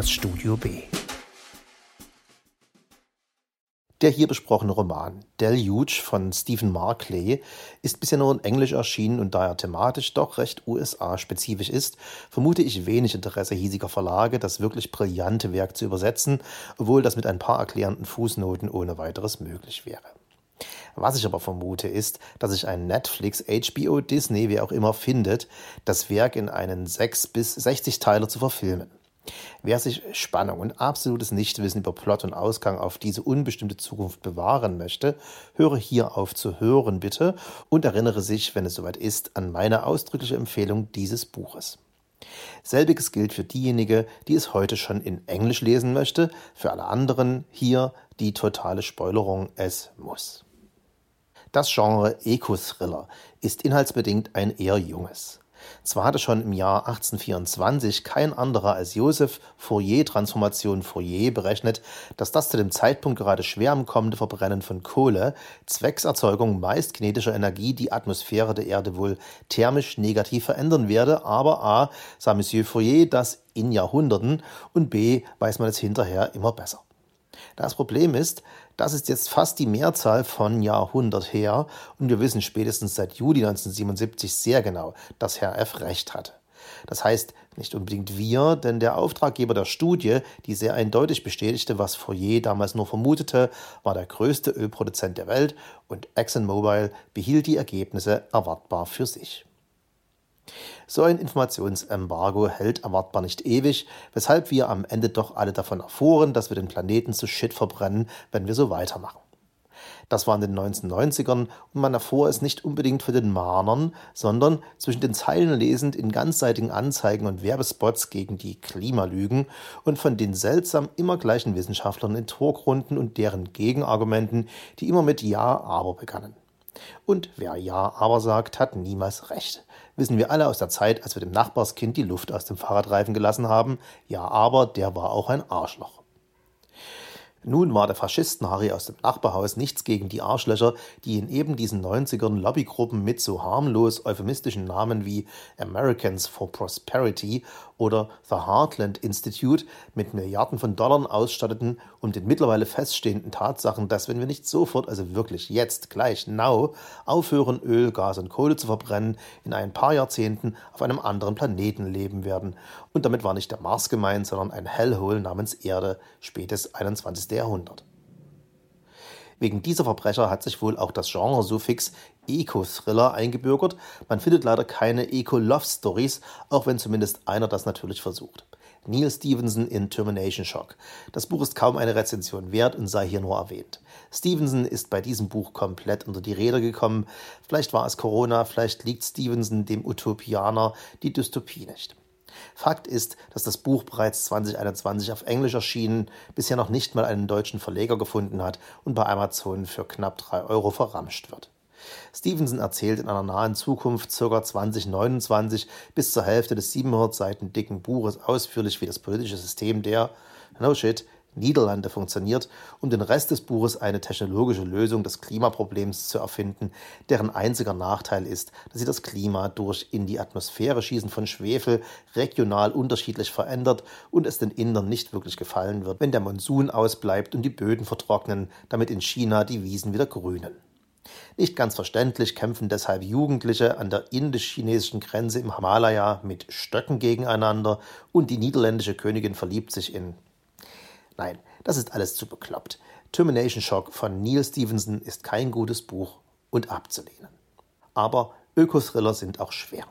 das Studio B. Der hier besprochene Roman Deluge von Stephen Markley ist bisher nur in Englisch erschienen und da er thematisch doch recht USA-spezifisch ist, vermute ich wenig Interesse hiesiger Verlage, das wirklich brillante Werk zu übersetzen, obwohl das mit ein paar erklärenden Fußnoten ohne weiteres möglich wäre. Was ich aber vermute ist, dass sich ein Netflix, HBO, Disney, wie auch immer findet, das Werk in einen 6 bis 60 Teiler zu verfilmen. Wer sich Spannung und absolutes Nichtwissen über Plot und Ausgang auf diese unbestimmte Zukunft bewahren möchte, höre hier auf zu hören bitte und erinnere sich, wenn es soweit ist, an meine ausdrückliche Empfehlung dieses Buches. Selbiges gilt für diejenige, die es heute schon in Englisch lesen möchte, für alle anderen hier die totale Spoilerung, es muss. Das Genre Eco-Thriller ist inhaltsbedingt ein eher junges. Zwar hatte schon im Jahr 1824 kein anderer als Joseph Fourier Transformation Fourier berechnet, dass das zu dem Zeitpunkt gerade schwer am kommende Verbrennen von Kohle zwecks Erzeugung meist kinetischer Energie die Atmosphäre der Erde wohl thermisch negativ verändern werde, aber a. sah Monsieur Fourier das in Jahrhunderten und b. weiß man es hinterher immer besser. Das Problem ist, das ist jetzt fast die Mehrzahl von Jahrhundert her und wir wissen spätestens seit Juli 1977 sehr genau, dass Herr F. recht hatte. Das heißt nicht unbedingt wir, denn der Auftraggeber der Studie, die sehr eindeutig bestätigte, was Fourier damals nur vermutete, war der größte Ölproduzent der Welt und ExxonMobil behielt die Ergebnisse erwartbar für sich. So ein Informationsembargo hält erwartbar nicht ewig, weshalb wir am Ende doch alle davon erfuhren, dass wir den Planeten zu Shit verbrennen, wenn wir so weitermachen. Das war in den 1990ern und man erfuhr es nicht unbedingt für den Mahnern, sondern zwischen den Zeilen lesend in ganzseitigen Anzeigen und Werbespots gegen die Klimalügen und von den seltsam immer gleichen Wissenschaftlern in Talkrunden und deren Gegenargumenten, die immer mit Ja, aber begannen. Und wer Ja, aber sagt, hat niemals recht. Wissen wir alle aus der Zeit, als wir dem Nachbarskind die Luft aus dem Fahrradreifen gelassen haben. Ja, aber der war auch ein Arschloch. Nun war der Faschisten-Harry aus dem Nachbarhaus nichts gegen die Arschlöcher, die in eben diesen 90ern Lobbygruppen mit so harmlos euphemistischen Namen wie Americans for Prosperity oder The Heartland Institute mit Milliarden von Dollar ausstatteten und den mittlerweile feststehenden Tatsachen, dass wenn wir nicht sofort, also wirklich jetzt, gleich, now, aufhören, Öl, Gas und Kohle zu verbrennen, in ein paar Jahrzehnten auf einem anderen Planeten leben werden. Und damit war nicht der Mars gemeint, sondern ein Hellhole namens Erde, spätes 21. Jahrhundert. Wegen dieser Verbrecher hat sich wohl auch das Genre-Suffix Eco-Thriller eingebürgert. Man findet leider keine Eco-Love-Stories, auch wenn zumindest einer das natürlich versucht. Neil Stevenson in Termination Shock. Das Buch ist kaum eine Rezension wert und sei hier nur erwähnt. Stevenson ist bei diesem Buch komplett unter die Räder gekommen. Vielleicht war es Corona, vielleicht liegt Stevenson, dem Utopianer, die Dystopie nicht. Fakt ist, dass das Buch bereits 2021 auf Englisch erschienen, bisher noch nicht mal einen deutschen Verleger gefunden hat und bei Amazon für knapp 3 Euro verramscht wird. Stevenson erzählt in einer nahen Zukunft, ca. 2029, bis zur Hälfte des 700 Seiten dicken Buches ausführlich, wie das politische System der, no shit, Niederlande funktioniert, um den Rest des Buches eine technologische Lösung des Klimaproblems zu erfinden, deren einziger Nachteil ist, dass sie das Klima durch in die Atmosphäre schießen von Schwefel regional unterschiedlich verändert und es den Indern nicht wirklich gefallen wird, wenn der Monsun ausbleibt und die Böden vertrocknen, damit in China die Wiesen wieder grünen. Nicht ganz verständlich kämpfen deshalb Jugendliche an der indisch-chinesischen Grenze im Himalaya mit Stöcken gegeneinander und die niederländische Königin verliebt sich in Nein, das ist alles zu bekloppt. Termination Shock von Neil Stevenson ist kein gutes Buch und abzulehnen. Aber Ökothriller sind auch schwer.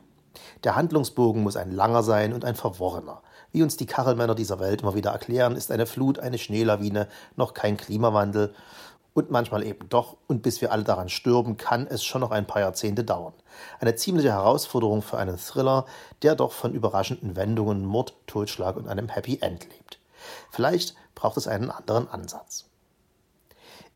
Der Handlungsbogen muss ein langer sein und ein verworrener. Wie uns die Kachelmänner dieser Welt immer wieder erklären, ist eine Flut, eine Schneelawine noch kein Klimawandel und manchmal eben doch, und bis wir alle daran stürben, kann es schon noch ein paar Jahrzehnte dauern. Eine ziemliche Herausforderung für einen Thriller, der doch von überraschenden Wendungen, Mord, Totschlag und einem Happy End lebt. Vielleicht braucht es einen anderen Ansatz.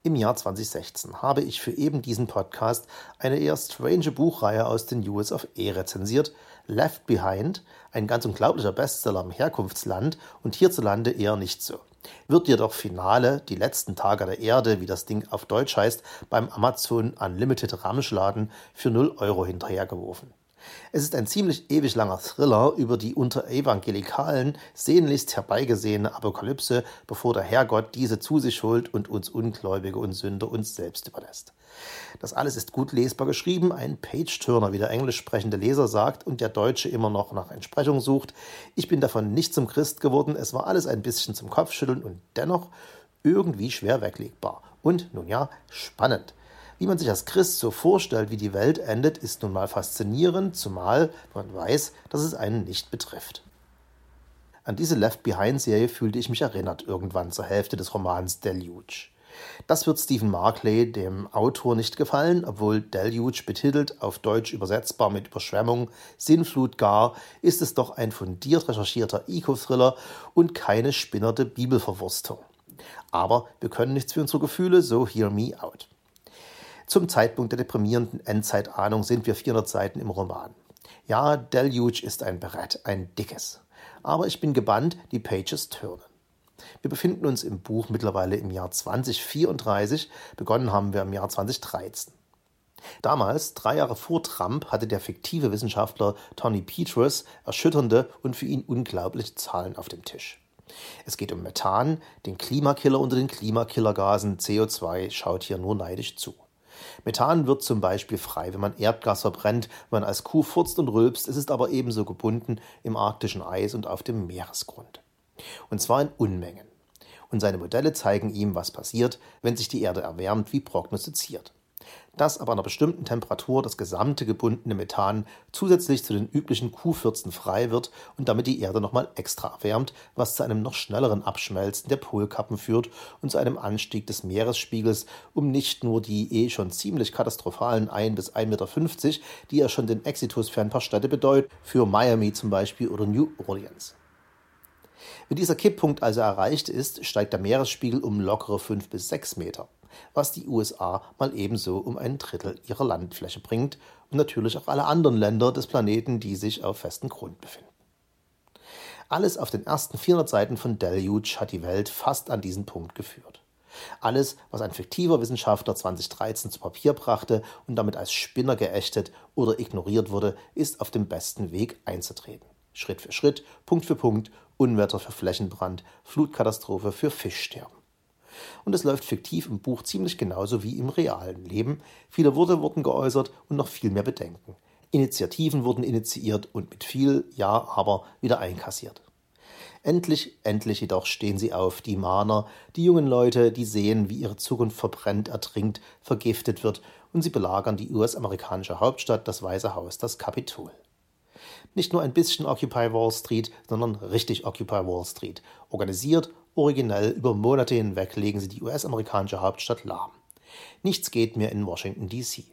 Im Jahr 2016 habe ich für eben diesen Podcast eine eher strange Buchreihe aus den US of E rezensiert, Left Behind, ein ganz unglaublicher Bestseller im Herkunftsland und hierzulande eher nicht so. Wird jedoch Finale, die letzten Tage der Erde, wie das Ding auf Deutsch heißt, beim Amazon Unlimited Ramschladen für 0 Euro hinterhergeworfen. Es ist ein ziemlich ewig langer Thriller über die unter Evangelikalen sehnlichst herbeigesehene Apokalypse, bevor der Herrgott diese zu sich holt und uns Ungläubige und Sünder uns selbst überlässt. Das alles ist gut lesbar geschrieben, ein Page-Turner, wie der englisch sprechende Leser sagt und der Deutsche immer noch nach Entsprechung sucht. Ich bin davon nicht zum Christ geworden, es war alles ein bisschen zum Kopfschütteln und dennoch irgendwie schwer weglegbar. Und nun ja, spannend. Wie man sich als Christ so vorstellt, wie die Welt endet, ist nun mal faszinierend, zumal man weiß, dass es einen nicht betrifft. An diese Left Behind-Serie fühlte ich mich erinnert irgendwann zur Hälfte des Romans Deluge. Das wird Stephen Markley, dem Autor, nicht gefallen, obwohl Deluge betitelt, auf Deutsch übersetzbar mit Überschwemmung, Sinnflut gar, ist es doch ein fundiert recherchierter Eco-Thriller und keine spinnerte Bibelverwurstung. Aber wir können nichts für unsere Gefühle, so hear me out. Zum Zeitpunkt der deprimierenden Endzeitahnung sind wir 400 Seiten im Roman. Ja, Deluge ist ein Brett, ein dickes. Aber ich bin gebannt, die Pages turnen. Wir befinden uns im Buch mittlerweile im Jahr 2034, begonnen haben wir im Jahr 2013. Damals, drei Jahre vor Trump, hatte der fiktive Wissenschaftler Tony Petrus erschütternde und für ihn unglaubliche Zahlen auf dem Tisch. Es geht um Methan, den Klimakiller unter den Klimakillergasen. CO2 schaut hier nur neidisch zu. Methan wird zum Beispiel frei, wenn man Erdgas verbrennt, wenn man als Kuh furzt und rülpst. Es ist aber ebenso gebunden im arktischen Eis und auf dem Meeresgrund. Und zwar in Unmengen. Und seine Modelle zeigen ihm, was passiert, wenn sich die Erde erwärmt, wie prognostiziert dass aber einer bestimmten Temperatur das gesamte gebundene Methan zusätzlich zu den üblichen Q14 frei wird und damit die Erde nochmal extra erwärmt, was zu einem noch schnelleren Abschmelzen der Polkappen führt und zu einem Anstieg des Meeresspiegels um nicht nur die eh schon ziemlich katastrophalen 1 bis 1,50 Meter, die ja schon den Exitus für ein paar Städte bedeutet, für Miami zum Beispiel oder New Orleans. Wenn dieser Kipppunkt also erreicht ist, steigt der Meeresspiegel um lockere 5 bis 6 Meter was die USA mal ebenso um ein Drittel ihrer Landfläche bringt und natürlich auch alle anderen Länder des Planeten, die sich auf festem Grund befinden. Alles auf den ersten 400 Seiten von Deluge hat die Welt fast an diesen Punkt geführt. Alles, was ein fiktiver Wissenschaftler 2013 zu Papier brachte und damit als Spinner geächtet oder ignoriert wurde, ist auf dem besten Weg einzutreten. Schritt für Schritt, Punkt für Punkt, Unwetter für Flächenbrand, Flutkatastrophe für Fischsterben. Und es läuft fiktiv im Buch ziemlich genauso wie im realen Leben. Viele Worte wurden geäußert und noch viel mehr Bedenken. Initiativen wurden initiiert und mit viel Ja, aber wieder einkassiert. Endlich, endlich jedoch stehen sie auf, die Mahner, die jungen Leute, die sehen, wie ihre Zukunft verbrennt, ertrinkt, vergiftet wird, und sie belagern die US-amerikanische Hauptstadt, das Weiße Haus, das Kapitol. Nicht nur ein bisschen Occupy Wall Street, sondern richtig Occupy Wall Street. Organisiert, originell, über Monate hinweg legen sie die US-amerikanische Hauptstadt lahm. Nichts geht mehr in Washington, D.C.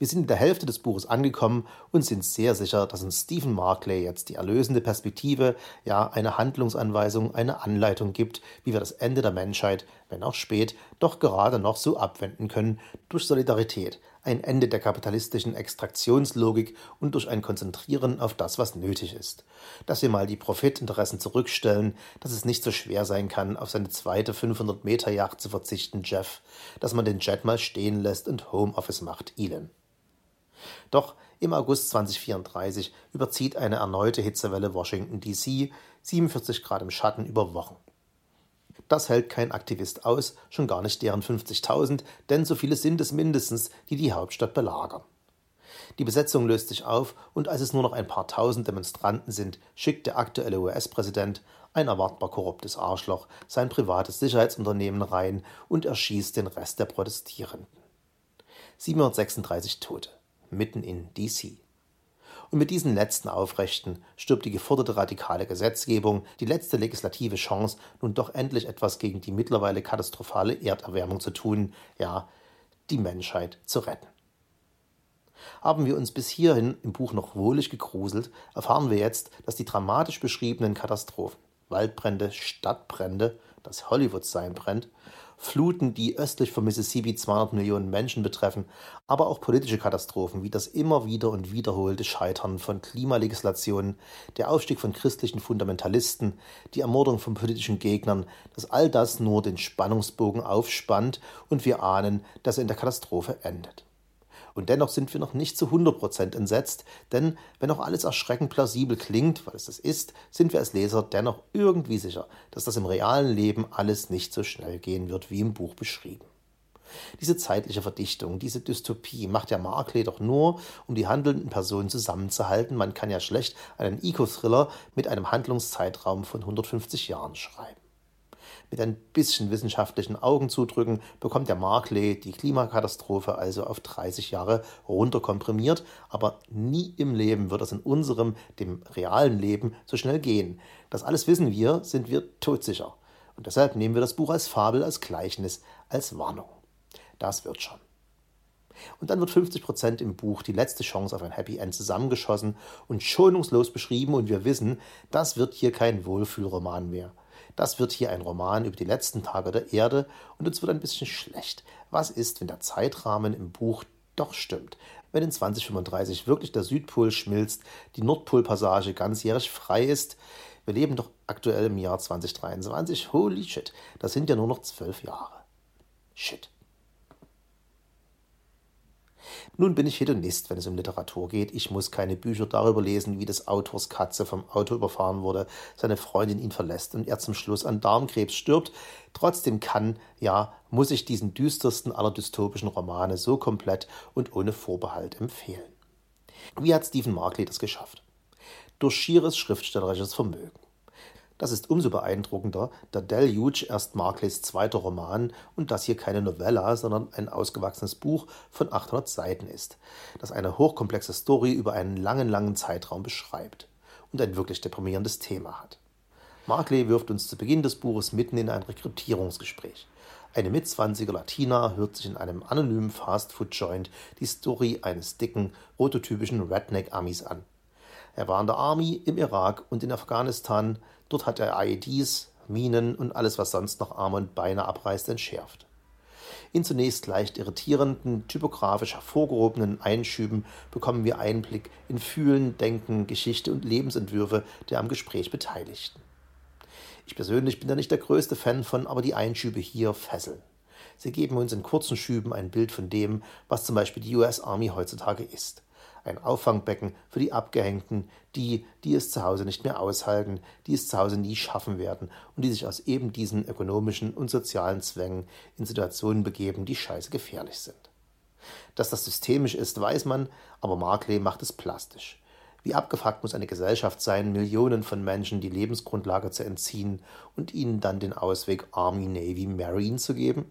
Wir sind in der Hälfte des Buches angekommen und sind sehr sicher, dass uns Stephen Markley jetzt die erlösende Perspektive, ja eine Handlungsanweisung, eine Anleitung gibt, wie wir das Ende der Menschheit, wenn auch spät, doch gerade noch so abwenden können durch Solidarität, ein Ende der kapitalistischen Extraktionslogik und durch ein Konzentrieren auf das, was nötig ist. Dass wir mal die Profitinteressen zurückstellen, dass es nicht so schwer sein kann, auf seine zweite 500-Meter-Yacht zu verzichten, Jeff, dass man den Jet mal stehen lässt und Homeoffice macht, Elon. Doch im August 2034 überzieht eine erneute Hitzewelle Washington DC, 47 Grad im Schatten über Wochen. Das hält kein Aktivist aus, schon gar nicht deren 50.000, denn so viele sind es mindestens, die die Hauptstadt belagern. Die Besetzung löst sich auf und als es nur noch ein paar tausend Demonstranten sind, schickt der aktuelle US-Präsident, ein erwartbar korruptes Arschloch, sein privates Sicherheitsunternehmen rein und erschießt den Rest der Protestierenden. 736 Tote mitten in DC. Und mit diesen letzten Aufrechten stirbt die geforderte radikale Gesetzgebung, die letzte legislative Chance, nun doch endlich etwas gegen die mittlerweile katastrophale Erderwärmung zu tun, ja, die Menschheit zu retten. Haben wir uns bis hierhin im Buch noch wohlig gegruselt, erfahren wir jetzt, dass die dramatisch beschriebenen Katastrophen, Waldbrände, Stadtbrände, das Hollywood sein brennt, Fluten, die östlich von Mississippi 200 Millionen Menschen betreffen, aber auch politische Katastrophen wie das immer wieder und wiederholte Scheitern von Klimalegislationen, der Aufstieg von christlichen Fundamentalisten, die Ermordung von politischen Gegnern, dass all das nur den Spannungsbogen aufspannt und wir ahnen, dass er in der Katastrophe endet. Und dennoch sind wir noch nicht zu 100% entsetzt, denn wenn auch alles erschreckend plausibel klingt, weil es das ist, sind wir als Leser dennoch irgendwie sicher, dass das im realen Leben alles nicht so schnell gehen wird, wie im Buch beschrieben. Diese zeitliche Verdichtung, diese Dystopie macht ja Markley doch nur, um die handelnden Personen zusammenzuhalten. Man kann ja schlecht einen Eco-Thriller mit einem Handlungszeitraum von 150 Jahren schreiben. Mit ein bisschen wissenschaftlichen Augenzudrücken bekommt der Markley die Klimakatastrophe also auf 30 Jahre runterkomprimiert, aber nie im Leben wird es in unserem, dem realen Leben, so schnell gehen. Das alles wissen wir, sind wir todsicher. Und deshalb nehmen wir das Buch als Fabel, als Gleichnis, als Warnung. Das wird schon. Und dann wird 50 Prozent im Buch die letzte Chance auf ein Happy End zusammengeschossen und schonungslos beschrieben und wir wissen, das wird hier kein Wohlfühlroman mehr. Das wird hier ein Roman über die letzten Tage der Erde und uns wird ein bisschen schlecht. Was ist, wenn der Zeitrahmen im Buch doch stimmt? Wenn in 2035 wirklich der Südpol schmilzt, die Nordpolpassage ganzjährig frei ist? Wir leben doch aktuell im Jahr 2023. Holy shit, das sind ja nur noch zwölf Jahre. Shit. Nun bin ich Hedonist, wenn es um Literatur geht. Ich muss keine Bücher darüber lesen, wie des Autors Katze vom Auto überfahren wurde, seine Freundin ihn verlässt und er zum Schluss an Darmkrebs stirbt. Trotzdem kann, ja, muss ich diesen düstersten aller dystopischen Romane so komplett und ohne Vorbehalt empfehlen. Wie hat Stephen Markley das geschafft? Durch schieres schriftstellerisches Vermögen. Das ist umso beeindruckender, da Deluge erst Markleys zweiter Roman und das hier keine Novella, sondern ein ausgewachsenes Buch von 800 Seiten ist, das eine hochkomplexe Story über einen langen, langen Zeitraum beschreibt und ein wirklich deprimierendes Thema hat. Markley wirft uns zu Beginn des Buches mitten in ein Rekrutierungsgespräch. Eine Mitzwanziger Latina hört sich in einem anonymen Fastfood-Joint die Story eines dicken, prototypischen Redneck-Amis an. Er war in der Army, im Irak und in Afghanistan. Dort hat er IEDs, Minen und alles, was sonst noch Arme und Beine abreißt, entschärft. In zunächst leicht irritierenden, typografisch hervorgehobenen Einschüben bekommen wir Einblick in Fühlen, Denken, Geschichte und Lebensentwürfe der am Gespräch Beteiligten. Ich persönlich bin da nicht der größte Fan von, aber die Einschübe hier fesseln. Sie geben uns in kurzen Schüben ein Bild von dem, was zum Beispiel die US Army heutzutage ist ein Auffangbecken für die Abgehängten, die, die es zu Hause nicht mehr aushalten, die es zu Hause nie schaffen werden und die sich aus eben diesen ökonomischen und sozialen Zwängen in Situationen begeben, die scheiße gefährlich sind. Dass das systemisch ist, weiß man, aber Markley macht es plastisch. Wie abgefuckt muss eine Gesellschaft sein, Millionen von Menschen die Lebensgrundlage zu entziehen und ihnen dann den Ausweg Army, Navy, Marine zu geben?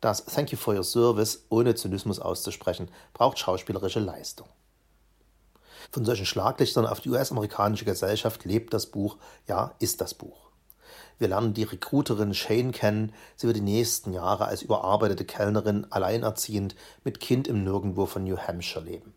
Das Thank you for your service, ohne Zynismus auszusprechen, braucht schauspielerische Leistung. Von solchen Schlaglichtern auf die US-amerikanische Gesellschaft lebt das Buch, ja, ist das Buch. Wir lernen die Recruiterin Shane kennen. Sie wird die nächsten Jahre als überarbeitete Kellnerin alleinerziehend mit Kind im Nirgendwo von New Hampshire leben.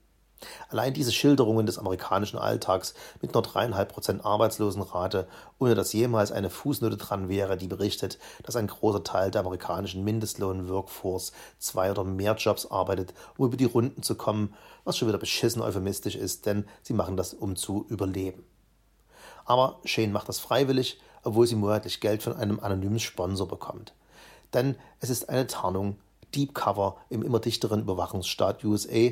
Allein diese Schilderungen des amerikanischen Alltags mit nur dreieinhalb Prozent Arbeitslosenrate, ohne dass jemals eine Fußnote dran wäre, die berichtet, dass ein großer Teil der amerikanischen Mindestlohn-Workforce zwei oder mehr Jobs arbeitet, um über die Runden zu kommen, was schon wieder beschissen euphemistisch ist, denn sie machen das, um zu überleben. Aber Shane macht das freiwillig, obwohl sie monatlich Geld von einem anonymen Sponsor bekommt. Denn es ist eine Tarnung, Deep Cover im immer dichteren Überwachungsstaat USA,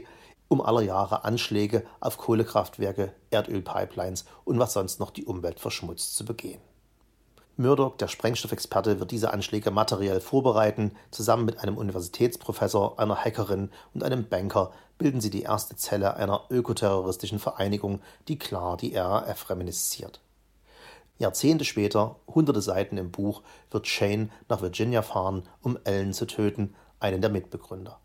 um aller Jahre Anschläge auf Kohlekraftwerke, Erdölpipelines und was sonst noch die Umwelt verschmutzt zu begehen. Murdoch, der Sprengstoffexperte, wird diese Anschläge materiell vorbereiten. Zusammen mit einem Universitätsprofessor, einer Hackerin und einem Banker bilden sie die erste Zelle einer ökoterroristischen Vereinigung, die klar die RAF reminisziert. Jahrzehnte später, hunderte Seiten im Buch, wird Shane nach Virginia fahren, um Ellen zu töten, einen der Mitbegründer.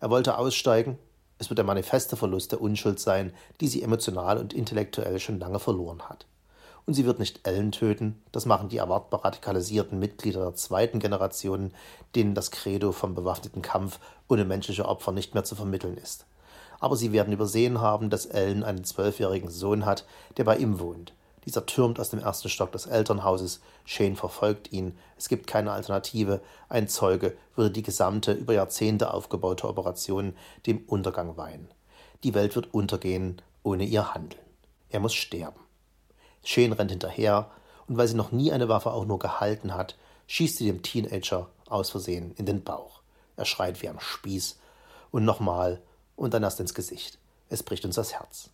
Er wollte aussteigen, es wird der manifeste Verlust der Unschuld sein, die sie emotional und intellektuell schon lange verloren hat. Und sie wird nicht Ellen töten, das machen die erwartbar radikalisierten Mitglieder der zweiten Generation, denen das Credo vom bewaffneten Kampf ohne menschliche Opfer nicht mehr zu vermitteln ist. Aber sie werden übersehen haben, dass Ellen einen zwölfjährigen Sohn hat, der bei ihm wohnt. Dieser türmt aus dem ersten Stock des Elternhauses. Shane verfolgt ihn. Es gibt keine Alternative. Ein Zeuge würde die gesamte, über Jahrzehnte aufgebaute Operation dem Untergang weihen. Die Welt wird untergehen ohne ihr Handeln. Er muss sterben. Shane rennt hinterher und weil sie noch nie eine Waffe auch nur gehalten hat, schießt sie dem Teenager aus Versehen in den Bauch. Er schreit wie am Spieß und nochmal und dann erst ins Gesicht. Es bricht uns das Herz.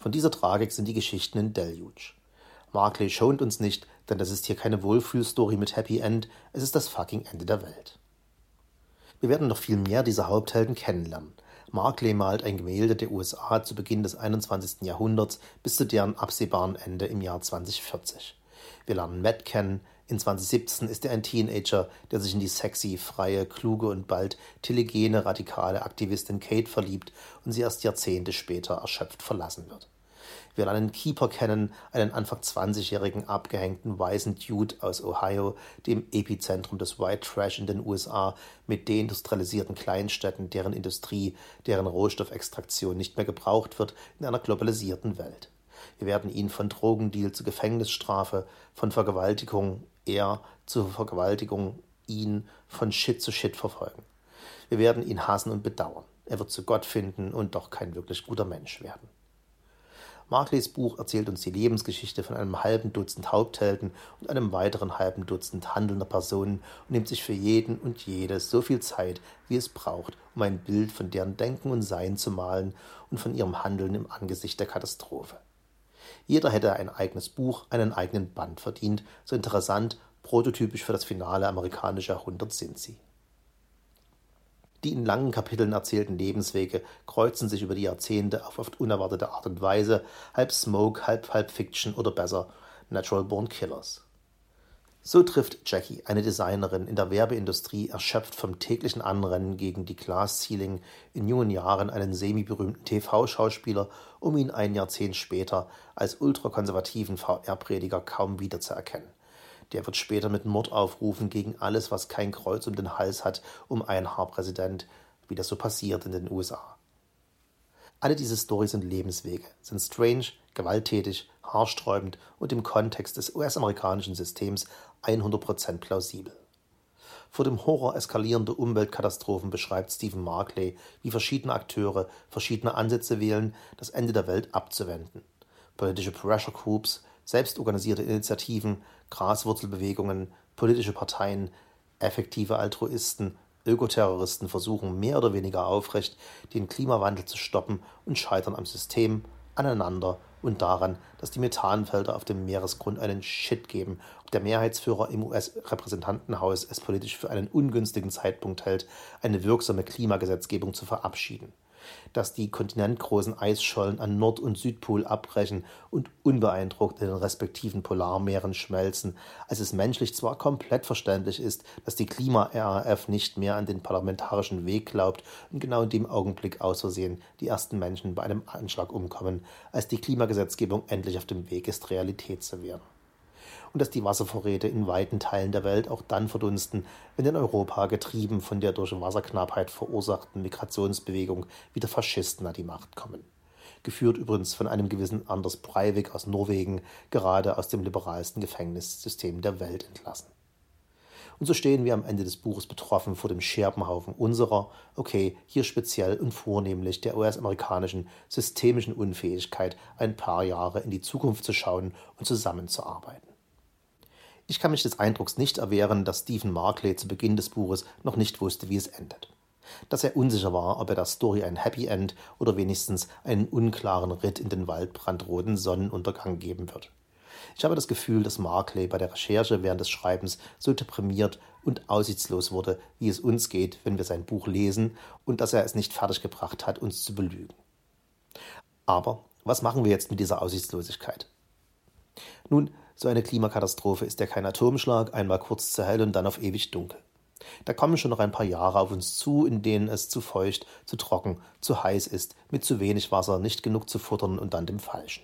Von dieser Tragik sind die Geschichten in Deluge. Markley schont uns nicht, denn das ist hier keine Wohlfühlstory mit Happy End, es ist das fucking Ende der Welt. Wir werden noch viel mehr dieser Haupthelden kennenlernen. Markley malt ein Gemälde der USA zu Beginn des 21. Jahrhunderts bis zu deren absehbaren Ende im Jahr 2040. Wir lernen Matt kennen. In 2017 ist er ein Teenager, der sich in die sexy, freie, kluge und bald telegene, radikale Aktivistin Kate verliebt und sie erst Jahrzehnte später erschöpft verlassen wird. Wir lernen Keeper kennen, einen Anfang 20-jährigen abgehängten weißen Dude aus Ohio, dem Epizentrum des White Trash in den USA, mit deindustrialisierten Kleinstädten, deren Industrie, deren Rohstoffextraktion nicht mehr gebraucht wird in einer globalisierten Welt. Wir werden ihn von Drogendeal zu Gefängnisstrafe, von Vergewaltigung er zu Vergewaltigung ihn, von Shit zu Shit verfolgen. Wir werden ihn hassen und bedauern. Er wird zu Gott finden und doch kein wirklich guter Mensch werden. Markleys Buch erzählt uns die Lebensgeschichte von einem halben Dutzend Haupthelden und einem weiteren halben Dutzend handelnder Personen und nimmt sich für jeden und jede so viel Zeit, wie es braucht, um ein Bild von deren Denken und Sein zu malen und von ihrem Handeln im Angesicht der Katastrophe. Jeder hätte ein eigenes Buch, einen eigenen Band verdient, so interessant, prototypisch für das finale amerikanische Jahrhundert sind sie. Die in langen Kapiteln erzählten Lebenswege kreuzen sich über die Jahrzehnte auf oft unerwartete Art und Weise, halb Smoke, halb halb Fiction oder besser Natural Born Killers. So trifft Jackie, eine Designerin in der Werbeindustrie, erschöpft vom täglichen Anrennen gegen die Glass Ceiling, in jungen Jahren einen semi-berühmten TV-Schauspieler, um ihn ein Jahrzehnt später als ultrakonservativen VR-Prediger kaum wiederzuerkennen. Der wird später mit Mordaufrufen gegen alles, was kein Kreuz um den Hals hat, um ein Haarpräsident, wie das so passiert in den USA. Alle diese Storys sind Lebenswege, sind strange, gewalttätig, haarsträubend und im Kontext des US-amerikanischen Systems 100% plausibel. Vor dem Horror eskalierender Umweltkatastrophen beschreibt Stephen Markley, wie verschiedene Akteure verschiedene Ansätze wählen, das Ende der Welt abzuwenden. Politische Pressure Groups, selbstorganisierte Initiativen, Graswurzelbewegungen, politische Parteien, effektive Altruisten, Ökoterroristen versuchen mehr oder weniger aufrecht, den Klimawandel zu stoppen und scheitern am System, aneinander und daran, dass die Methanfelder auf dem Meeresgrund einen Shit geben. Der Mehrheitsführer im US-Repräsentantenhaus es politisch für einen ungünstigen Zeitpunkt hält, eine wirksame Klimagesetzgebung zu verabschieden dass die kontinentgroßen Eisschollen an Nord- und Südpol abbrechen und unbeeindruckt in den respektiven Polarmeeren schmelzen, als es menschlich zwar komplett verständlich ist, dass die Klima-RAF nicht mehr an den parlamentarischen Weg glaubt und genau in dem Augenblick aus Versehen die ersten Menschen bei einem Anschlag umkommen, als die Klimagesetzgebung endlich auf dem Weg ist, Realität zu werden und dass die Wasservorräte in weiten Teilen der Welt auch dann verdunsten, wenn in Europa, getrieben von der durch Wasserknappheit verursachten Migrationsbewegung, wieder Faschisten an die Macht kommen. Geführt übrigens von einem gewissen Anders Breivik aus Norwegen, gerade aus dem liberalsten Gefängnissystem der Welt entlassen. Und so stehen wir am Ende des Buches betroffen vor dem Scherbenhaufen unserer, okay, hier speziell und vornehmlich der US-amerikanischen systemischen Unfähigkeit, ein paar Jahre in die Zukunft zu schauen und zusammenzuarbeiten. Ich kann mich des Eindrucks nicht erwehren, dass Stephen Markley zu Beginn des Buches noch nicht wusste, wie es endet. Dass er unsicher war, ob er der Story ein Happy End oder wenigstens einen unklaren Ritt in den waldbrandroten Sonnenuntergang geben wird. Ich habe das Gefühl, dass Markley bei der Recherche während des Schreibens so deprimiert und aussichtslos wurde, wie es uns geht, wenn wir sein Buch lesen, und dass er es nicht fertiggebracht hat, uns zu belügen. Aber was machen wir jetzt mit dieser Aussichtslosigkeit? Nun, so eine Klimakatastrophe ist ja kein Atomschlag, einmal kurz zu hell und dann auf ewig dunkel. Da kommen schon noch ein paar Jahre auf uns zu, in denen es zu feucht, zu trocken, zu heiß ist, mit zu wenig Wasser, nicht genug zu futtern und dann dem Falschen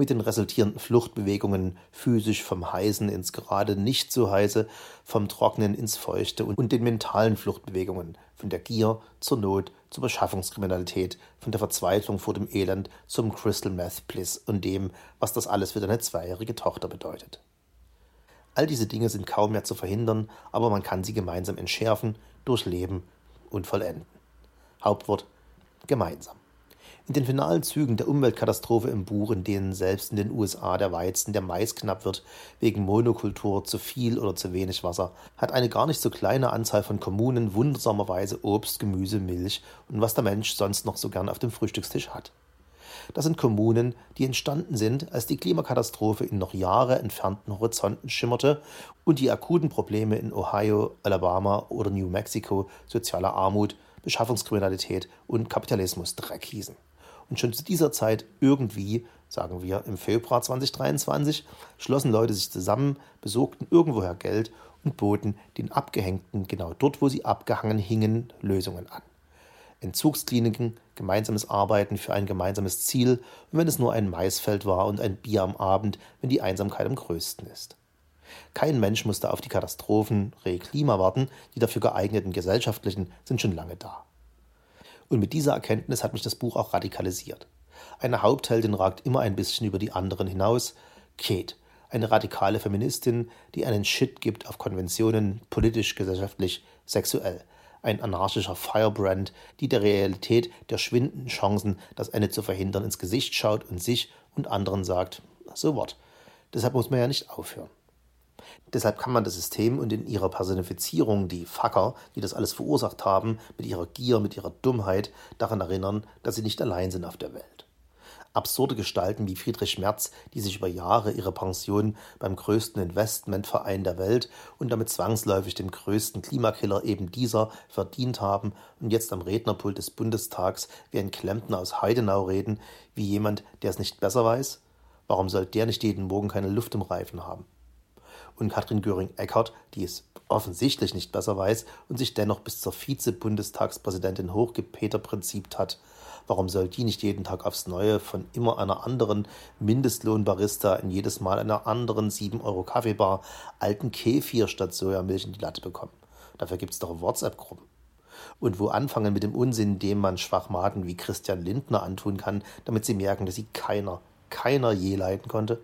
mit den resultierenden Fluchtbewegungen physisch vom Heißen ins gerade nicht so heiße, vom Trocknen ins Feuchte und den mentalen Fluchtbewegungen von der Gier zur Not zur Beschaffungskriminalität, von der Verzweiflung vor dem Elend zum Crystal Meth Bliss und dem, was das alles für deine zweijährige Tochter bedeutet. All diese Dinge sind kaum mehr zu verhindern, aber man kann sie gemeinsam entschärfen, durchleben und vollenden. Hauptwort gemeinsam. In den finalen Zügen der Umweltkatastrophe im Buch, in denen selbst in den USA der Weizen, der Mais knapp wird, wegen Monokultur, zu viel oder zu wenig Wasser, hat eine gar nicht so kleine Anzahl von Kommunen wundersamerweise Obst, Gemüse, Milch und was der Mensch sonst noch so gern auf dem Frühstückstisch hat. Das sind Kommunen, die entstanden sind, als die Klimakatastrophe in noch Jahre entfernten Horizonten schimmerte und die akuten Probleme in Ohio, Alabama oder New Mexico sozialer Armut, Beschaffungskriminalität und Kapitalismus Dreck hießen. Und schon zu dieser Zeit irgendwie, sagen wir im Februar 2023, schlossen Leute sich zusammen, besorgten irgendwoher Geld und boten den Abgehängten genau dort, wo sie abgehangen hingen, Lösungen an. Entzugskliniken, gemeinsames Arbeiten für ein gemeinsames Ziel und wenn es nur ein Maisfeld war und ein Bier am Abend, wenn die Einsamkeit am größten ist. Kein Mensch musste auf die Katastrophen, Re Klima warten, die dafür geeigneten gesellschaftlichen sind schon lange da. Und mit dieser Erkenntnis hat mich das Buch auch radikalisiert. Eine Hauptheldin ragt immer ein bisschen über die anderen hinaus. Kate, eine radikale Feministin, die einen Shit gibt auf Konventionen, politisch, gesellschaftlich, sexuell. Ein anarchischer Firebrand, die der Realität der schwindenden Chancen, das Ende zu verhindern, ins Gesicht schaut und sich und anderen sagt, so what. Deshalb muss man ja nicht aufhören. Deshalb kann man das System und in ihrer Personifizierung die Facker, die das alles verursacht haben, mit ihrer Gier, mit ihrer Dummheit, daran erinnern, dass sie nicht allein sind auf der Welt. Absurde Gestalten wie Friedrich Merz, die sich über Jahre ihre Pension beim größten Investmentverein der Welt und damit zwangsläufig dem größten Klimakiller eben dieser verdient haben und jetzt am Rednerpult des Bundestags wie ein Klempner aus Heidenau reden, wie jemand, der es nicht besser weiß? Warum soll der nicht jeden Morgen keine Luft im Reifen haben? Und Katrin Göring-Eckardt, die es offensichtlich nicht besser weiß und sich dennoch bis zur Vize-Bundestagspräsidentin hochgepeter-prinzipt hat. Warum soll die nicht jeden Tag aufs Neue von immer einer anderen Mindestlohnbarista in jedes Mal einer anderen 7 Euro Kaffeebar alten Kefir statt Sojamilch in die Latte bekommen? Dafür gibt es doch WhatsApp-Gruppen. Und wo anfangen mit dem Unsinn, dem man Schwachmaten wie Christian Lindner antun kann, damit sie merken, dass sie keiner, keiner je leiden konnte?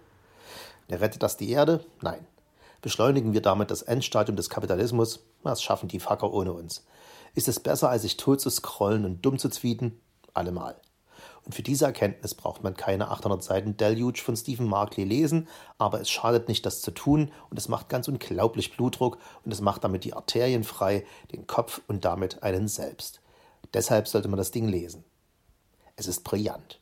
Rettet das die Erde? Nein. Beschleunigen wir damit das Endstadium des Kapitalismus? Das schaffen die Facker ohne uns. Ist es besser, als sich tot zu scrollen und dumm zu tweeten? Allemal. Und für diese Erkenntnis braucht man keine 800 Seiten Deluge von Stephen Markley lesen, aber es schadet nicht, das zu tun und es macht ganz unglaublich Blutdruck und es macht damit die Arterien frei, den Kopf und damit einen selbst. Deshalb sollte man das Ding lesen. Es ist brillant.